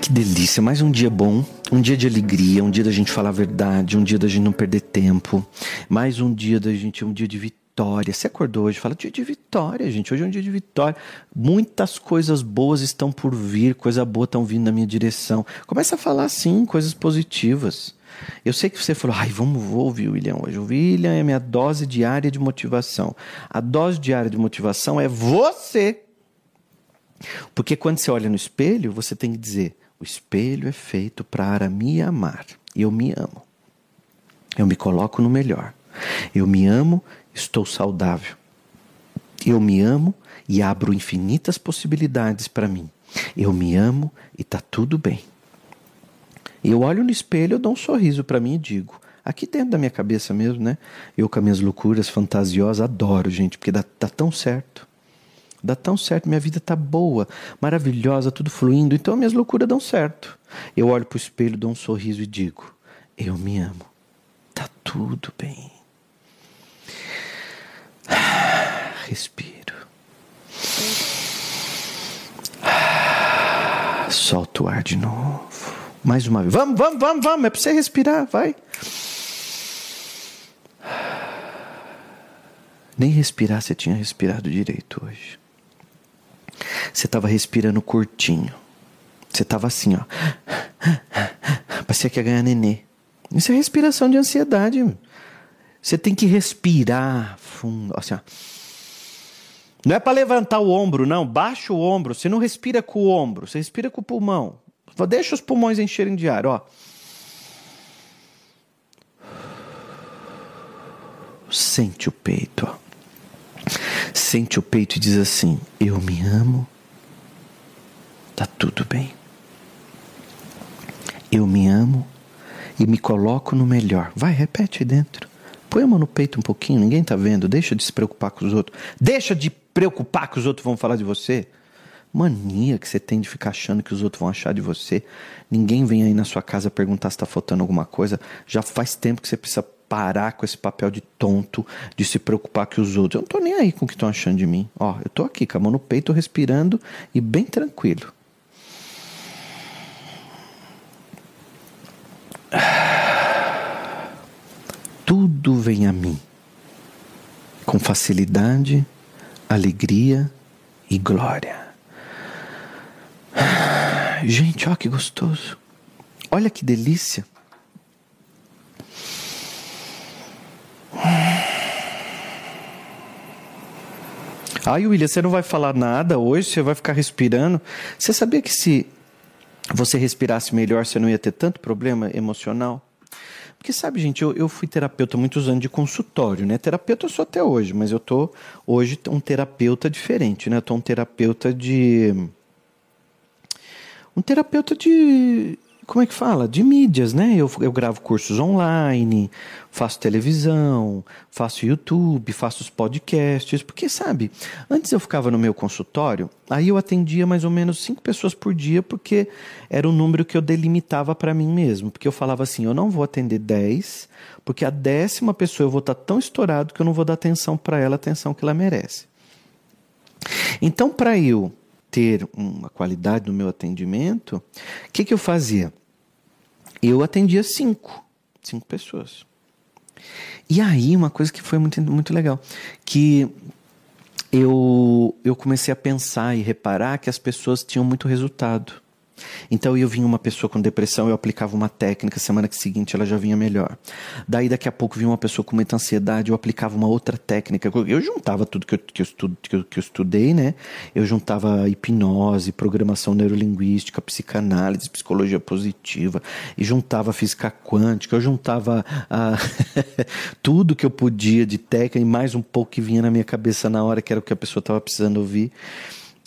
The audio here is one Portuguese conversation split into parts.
que delícia, mais um dia bom, um dia de alegria, um dia da gente falar a verdade, um dia da gente não perder tempo, mais um dia da gente, um dia de vitória. Você acordou hoje, fala dia de vitória, gente. Hoje é um dia de vitória. Muitas coisas boas estão por vir, coisa boa estão vindo na minha direção. Começa a falar sim, coisas positivas. Eu sei que você falou, ai, vamos vou ouvir o William hoje. O William é minha dose diária de motivação. A dose diária de motivação é você. Porque quando você olha no espelho, você tem que dizer: o espelho é feito para me amar. E eu me amo. Eu me coloco no melhor. Eu me amo, estou saudável. Eu me amo e abro infinitas possibilidades para mim. Eu me amo e está tudo bem. Eu olho no espelho, eu dou um sorriso para mim e digo: aqui dentro da minha cabeça mesmo, né? Eu com as minhas loucuras fantasiosas adoro, gente, porque dá, dá tão certo. Dá tão certo, minha vida tá boa, maravilhosa, tudo fluindo, então minhas loucuras dão certo. Eu olho pro espelho, dou um sorriso e digo: Eu me amo. Tá tudo bem. Respiro. Solta o ar de novo. Mais uma vez. Vamos, vamos, vamos, vamos. É pra você respirar, vai. Nem respirar você tinha respirado direito hoje. Você estava respirando curtinho. Você estava assim, ó. Parecia que ia ganhar nenê. Isso é respiração de ansiedade. Você tem que respirar fundo. Assim, ó. Não é para levantar o ombro, não. Baixa o ombro. Você não respira com o ombro. Você respira com o pulmão. Deixa os pulmões encherem de ar, ó. Sente o peito, ó. Sente o peito e diz assim: Eu me amo, tá tudo bem. Eu me amo e me coloco no melhor. Vai, repete aí dentro. Põe a mão no peito um pouquinho, ninguém tá vendo. Deixa de se preocupar com os outros. Deixa de preocupar que os outros vão falar de você. Mania que você tem de ficar achando que os outros vão achar de você. Ninguém vem aí na sua casa perguntar se está faltando alguma coisa. Já faz tempo que você precisa parar com esse papel de tonto, de se preocupar que os outros. Eu não tô nem aí com o que estão achando de mim. Ó, eu tô aqui com a mão no peito, respirando e bem tranquilo. A mim com facilidade, alegria e glória. Gente, ó que gostoso. Olha que delícia. Ai, William, você não vai falar nada hoje, você vai ficar respirando. Você sabia que se você respirasse melhor, você não ia ter tanto problema emocional? Porque sabe, gente, eu, eu fui terapeuta muitos anos de consultório, né? Terapeuta eu sou até hoje, mas eu tô hoje um terapeuta diferente, né? Eu tô um terapeuta de um terapeuta de. Como é que fala? De mídias, né? Eu, eu gravo cursos online, faço televisão, faço YouTube, faço os podcasts. Porque, sabe, antes eu ficava no meu consultório, aí eu atendia mais ou menos cinco pessoas por dia, porque era o número que eu delimitava para mim mesmo. Porque eu falava assim: eu não vou atender dez, porque a décima pessoa eu vou estar tão estourado que eu não vou dar atenção para ela, a atenção que ela merece. Então, para eu ter uma qualidade no meu atendimento, o que, que eu fazia? Eu atendia cinco, cinco pessoas. E aí, uma coisa que foi muito, muito legal, que eu, eu comecei a pensar e reparar que as pessoas tinham muito resultado. Então eu vinha uma pessoa com depressão, eu aplicava uma técnica, semana seguinte ela já vinha melhor. Daí daqui a pouco vinha uma pessoa com muita ansiedade, eu aplicava uma outra técnica. Eu juntava tudo que eu, que eu, estudo, que eu, que eu estudei, né? Eu juntava hipnose, programação neurolinguística, psicanálise, psicologia positiva, e juntava física quântica, eu juntava ah, tudo que eu podia de técnica e mais um pouco que vinha na minha cabeça na hora que era o que a pessoa estava precisando ouvir.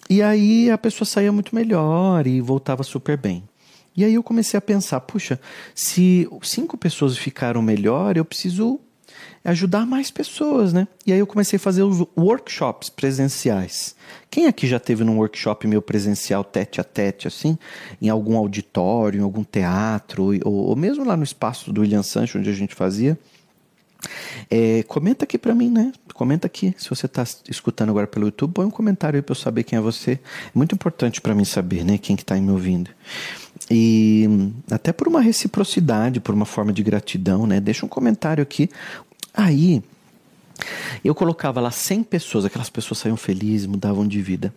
E aí a pessoa saía muito melhor e voltava super bem. E aí eu comecei a pensar, puxa, se cinco pessoas ficaram melhor, eu preciso ajudar mais pessoas, né? E aí eu comecei a fazer os workshops presenciais. Quem aqui já teve num workshop meu presencial tete a tete, assim, em algum auditório, em algum teatro, ou, ou mesmo lá no espaço do William Sancho, onde a gente fazia? É, comenta aqui para mim, né? Comenta aqui. Se você está escutando agora pelo YouTube, põe um comentário aí para eu saber quem é você. É muito importante para mim saber, né? Quem que está me ouvindo. E até por uma reciprocidade, por uma forma de gratidão, né? Deixa um comentário aqui. Aí, eu colocava lá 100 pessoas, aquelas pessoas saíam felizes, mudavam de vida.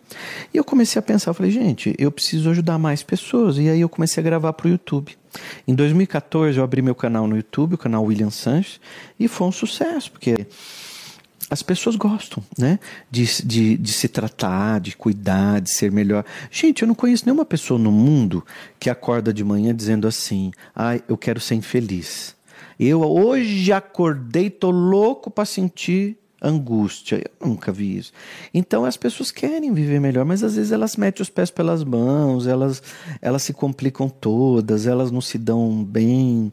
E eu comecei a pensar, eu falei, gente, eu preciso ajudar mais pessoas. E aí eu comecei a gravar para o YouTube. Em 2014 eu abri meu canal no YouTube, o canal William Sanches, e foi um sucesso, porque as pessoas gostam, né? De, de, de se tratar, de cuidar, de ser melhor. Gente, eu não conheço nenhuma pessoa no mundo que acorda de manhã dizendo assim: ai, ah, eu quero ser infeliz. Eu hoje acordei, tô louco para sentir angústia. Eu nunca vi isso. Então as pessoas querem viver melhor, mas às vezes elas metem os pés pelas mãos, elas, elas se complicam todas, elas não se dão bem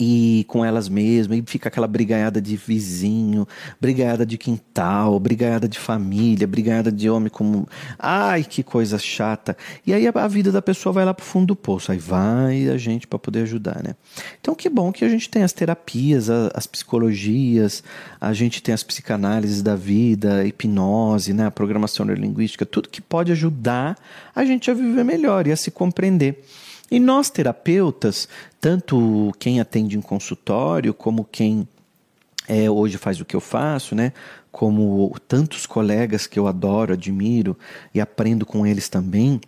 e com elas mesmas, e fica aquela brigaiada de vizinho, brigaiada de quintal, brigaiada de família, brigaiada de homem como. Ai, que coisa chata. E aí a, vida da pessoa vai lá pro fundo do poço. Aí vai a gente para poder ajudar, né? Então que bom que a gente tem as terapias, as psicologias, a gente tem as psicanálises da vida, a hipnose, né? a programação neurolinguística, tudo que pode ajudar a gente a viver melhor e a se compreender. E nós, terapeutas, tanto quem atende em consultório, como quem é, hoje faz o que eu faço, né? Como tantos colegas que eu adoro, admiro e aprendo com eles também,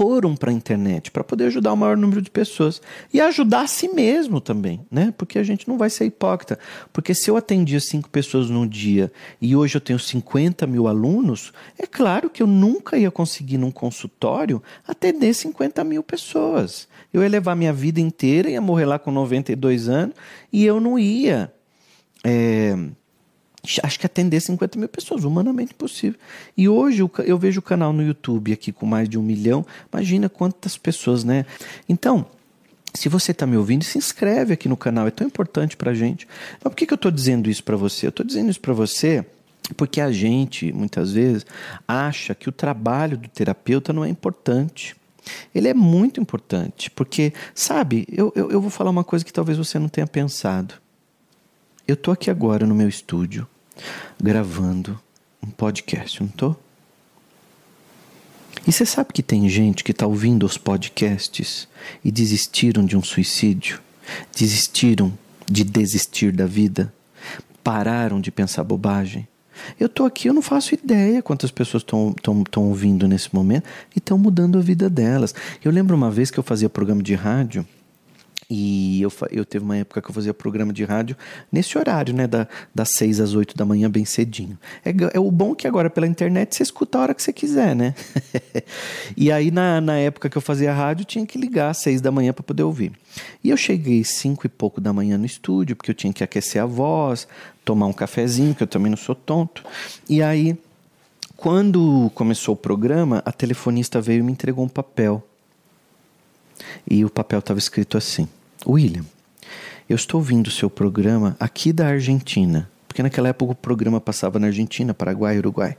foram para a internet para poder ajudar o maior número de pessoas e ajudar a si mesmo também, né? Porque a gente não vai ser hipócrita. Porque se eu atendia cinco pessoas num dia e hoje eu tenho 50 mil alunos, é claro que eu nunca ia conseguir num consultório atender 50 mil pessoas. Eu ia levar minha vida inteira, ia morrer lá com 92 anos e eu não ia. É acho que atender 50 mil pessoas, humanamente possível. E hoje eu vejo o canal no YouTube aqui com mais de um milhão, imagina quantas pessoas, né? Então, se você está me ouvindo, se inscreve aqui no canal, é tão importante para a gente. Mas por que, que eu estou dizendo isso para você? Eu estou dizendo isso para você porque a gente, muitas vezes, acha que o trabalho do terapeuta não é importante. Ele é muito importante, porque, sabe, eu, eu, eu vou falar uma coisa que talvez você não tenha pensado. Eu tô aqui agora no meu estúdio gravando um podcast, não tô? E você sabe que tem gente que está ouvindo os podcasts e desistiram de um suicídio, desistiram de desistir da vida, pararam de pensar bobagem. Eu estou aqui, eu não faço ideia quantas pessoas estão ouvindo nesse momento e estão mudando a vida delas. Eu lembro uma vez que eu fazia programa de rádio e eu, eu teve uma época que eu fazia programa de rádio nesse horário, né? Da, das 6 às 8 da manhã, bem cedinho. É, é o bom que agora pela internet você escuta a hora que você quiser, né? e aí, na, na época que eu fazia rádio, tinha que ligar às 6 da manhã para poder ouvir. E eu cheguei 5 e pouco da manhã no estúdio, porque eu tinha que aquecer a voz, tomar um cafezinho, que eu também não sou tonto. E aí, quando começou o programa, a telefonista veio e me entregou um papel. E o papel estava escrito assim: William, eu estou ouvindo o seu programa aqui da Argentina, porque naquela época o programa passava na Argentina, Paraguai Uruguai.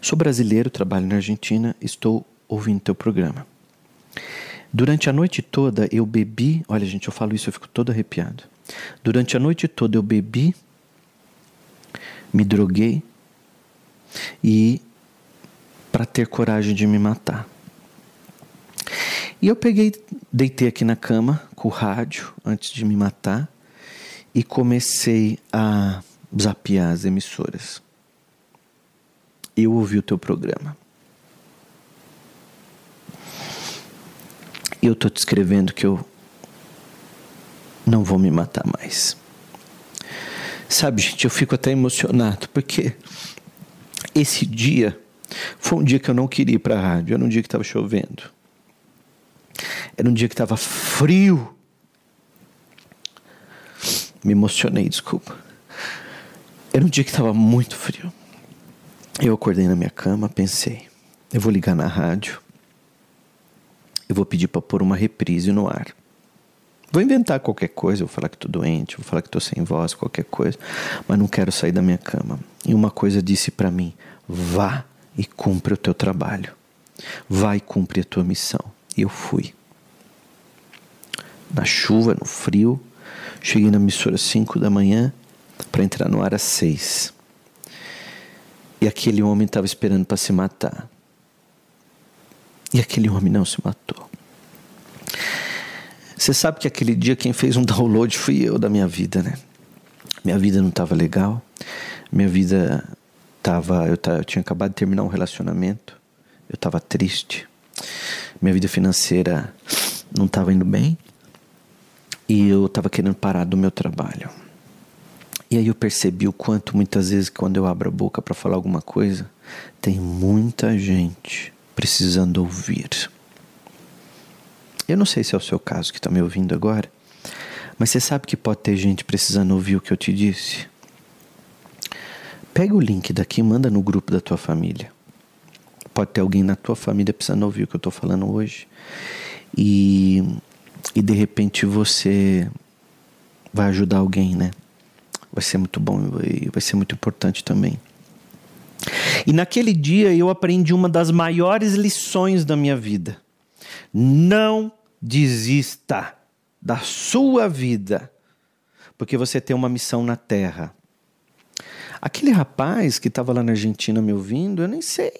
Sou brasileiro, trabalho na Argentina, estou ouvindo teu programa. Durante a noite toda eu bebi, olha gente, eu falo isso, eu fico todo arrepiado. Durante a noite toda eu bebi, me droguei e para ter coragem de me matar. E eu peguei, deitei aqui na cama com o rádio antes de me matar e comecei a zapear as emissoras. Eu ouvi o teu programa. Eu tô te escrevendo que eu não vou me matar mais. Sabe, gente, eu fico até emocionado porque esse dia foi um dia que eu não queria ir para a rádio, era um dia que estava chovendo. Era um dia que estava frio. Me emocionei, desculpa. Era um dia que estava muito frio. Eu acordei na minha cama, pensei: eu vou ligar na rádio. Eu vou pedir para pôr uma reprise no ar. Vou inventar qualquer coisa, vou falar que estou doente, vou falar que estou sem voz, qualquer coisa, mas não quero sair da minha cama. E uma coisa disse para mim: vá e cumpre o teu trabalho. Vai cumprir a tua missão. E eu fui na chuva, no frio, Cheguei na emissora às 5 da manhã para entrar no ar às 6. E aquele homem estava esperando para se matar. E aquele homem não se matou. Você sabe que aquele dia quem fez um download fui eu da minha vida, né? Minha vida não estava legal. Minha vida estava. Eu, eu tinha acabado de terminar um relacionamento. Eu estava triste. Minha vida financeira não estava indo bem. E eu estava querendo parar do meu trabalho. E aí eu percebi o quanto muitas vezes quando eu abro a boca para falar alguma coisa, tem muita gente precisando ouvir. Eu não sei se é o seu caso que está me ouvindo agora, mas você sabe que pode ter gente precisando ouvir o que eu te disse? Pega o link daqui e manda no grupo da tua família. Pode ter alguém na tua família precisando ouvir o que eu estou falando hoje. E, e de repente você vai ajudar alguém, né? Vai ser muito bom e vai ser muito importante também. E naquele dia eu aprendi uma das maiores lições da minha vida. Não desista da sua vida, porque você tem uma missão na terra. Aquele rapaz que estava lá na Argentina me ouvindo, eu nem sei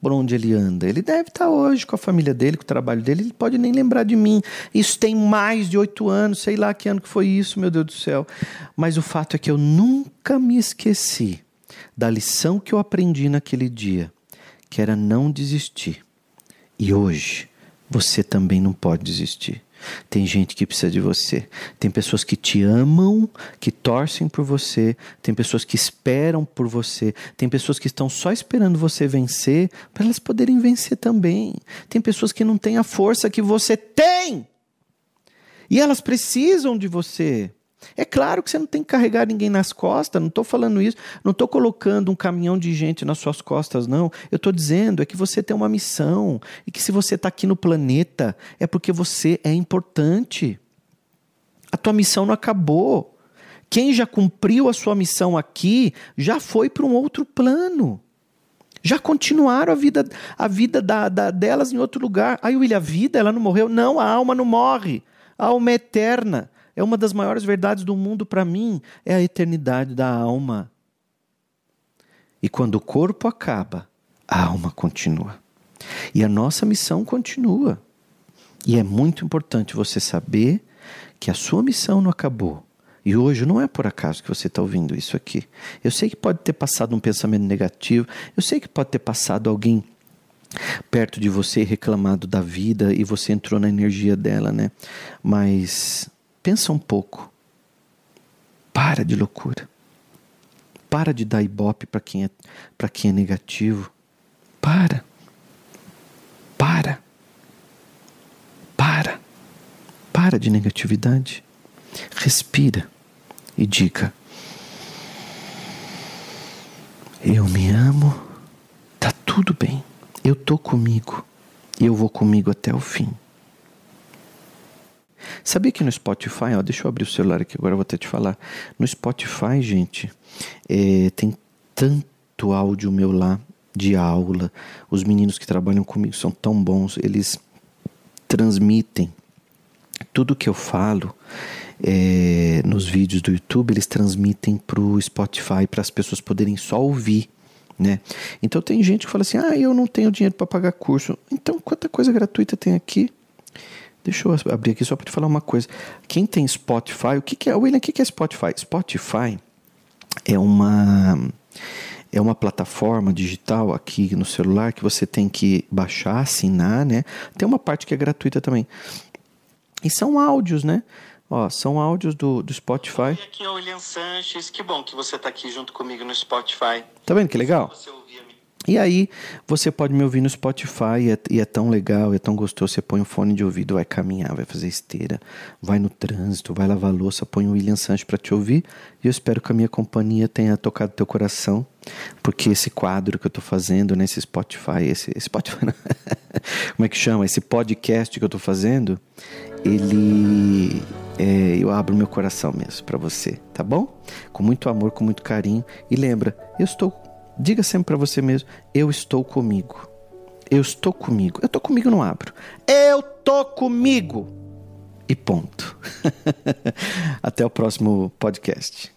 por onde ele anda. Ele deve estar tá hoje com a família dele, com o trabalho dele, ele pode nem lembrar de mim. Isso tem mais de oito anos, sei lá que ano que foi isso, meu Deus do céu. Mas o fato é que eu nunca me esqueci da lição que eu aprendi naquele dia, que era não desistir. E hoje você também não pode desistir. Tem gente que precisa de você. Tem pessoas que te amam, que torcem por você. Tem pessoas que esperam por você. Tem pessoas que estão só esperando você vencer para elas poderem vencer também. Tem pessoas que não têm a força que você tem. E elas precisam de você. É claro que você não tem que carregar ninguém nas costas, não estou falando isso, não estou colocando um caminhão de gente nas suas costas, não. Eu estou dizendo é que você tem uma missão e que se você está aqui no planeta é porque você é importante. A tua missão não acabou. Quem já cumpriu a sua missão aqui já foi para um outro plano. Já continuaram a vida, a vida da, da, delas em outro lugar. Aí, William, a vida, ela não morreu? Não, a alma não morre. A alma é eterna. É uma das maiores verdades do mundo para mim, é a eternidade da alma. E quando o corpo acaba, a alma continua. E a nossa missão continua. E é muito importante você saber que a sua missão não acabou. E hoje não é por acaso que você está ouvindo isso aqui. Eu sei que pode ter passado um pensamento negativo, eu sei que pode ter passado alguém perto de você reclamado da vida e você entrou na energia dela, né? Mas Pensa um pouco. Para de loucura. Para de dar ibope para quem, é, quem é negativo. Para. Para. Para. Para de negatividade. Respira e diga: Eu me amo, tá tudo bem, eu tô comigo e eu vou comigo até o fim. Sabia que no Spotify, ó, deixa eu abrir o celular aqui agora, eu vou até te falar. No Spotify, gente, é, tem tanto áudio meu lá de aula. Os meninos que trabalham comigo são tão bons, eles transmitem tudo que eu falo é, nos vídeos do YouTube, eles transmitem para o Spotify para as pessoas poderem só ouvir. Né? Então tem gente que fala assim: ah, eu não tenho dinheiro para pagar curso. Então quanta coisa gratuita tem aqui? Deixa eu abrir aqui só para te falar uma coisa. Quem tem Spotify, o que, que é, William, o que, que é Spotify? Spotify é uma é uma plataforma digital aqui no celular que você tem que baixar, assinar, né? Tem uma parte que é gratuita também. E são áudios, né? Ó, são áudios do, do Spotify. E aqui é o William Sanches. Que bom que você está aqui junto comigo no Spotify. Tá vendo que legal? Você e aí você pode me ouvir no Spotify e é, e é, tão legal, é tão gostoso. Você põe o fone de ouvido, vai caminhar, vai fazer esteira, vai no trânsito, vai lavar louça, põe o William Sanches para te ouvir. E eu espero que a minha companhia tenha tocado teu coração, porque esse quadro que eu tô fazendo nesse Spotify, esse, esse Spotify, como é que chama? Esse podcast que eu tô fazendo, ele é, eu abro meu coração mesmo para você, tá bom? Com muito amor, com muito carinho. E lembra, eu estou Diga sempre para você mesmo: eu estou comigo. Eu estou comigo. Eu estou comigo, não abro. Eu estou comigo. e ponto. Até o próximo podcast.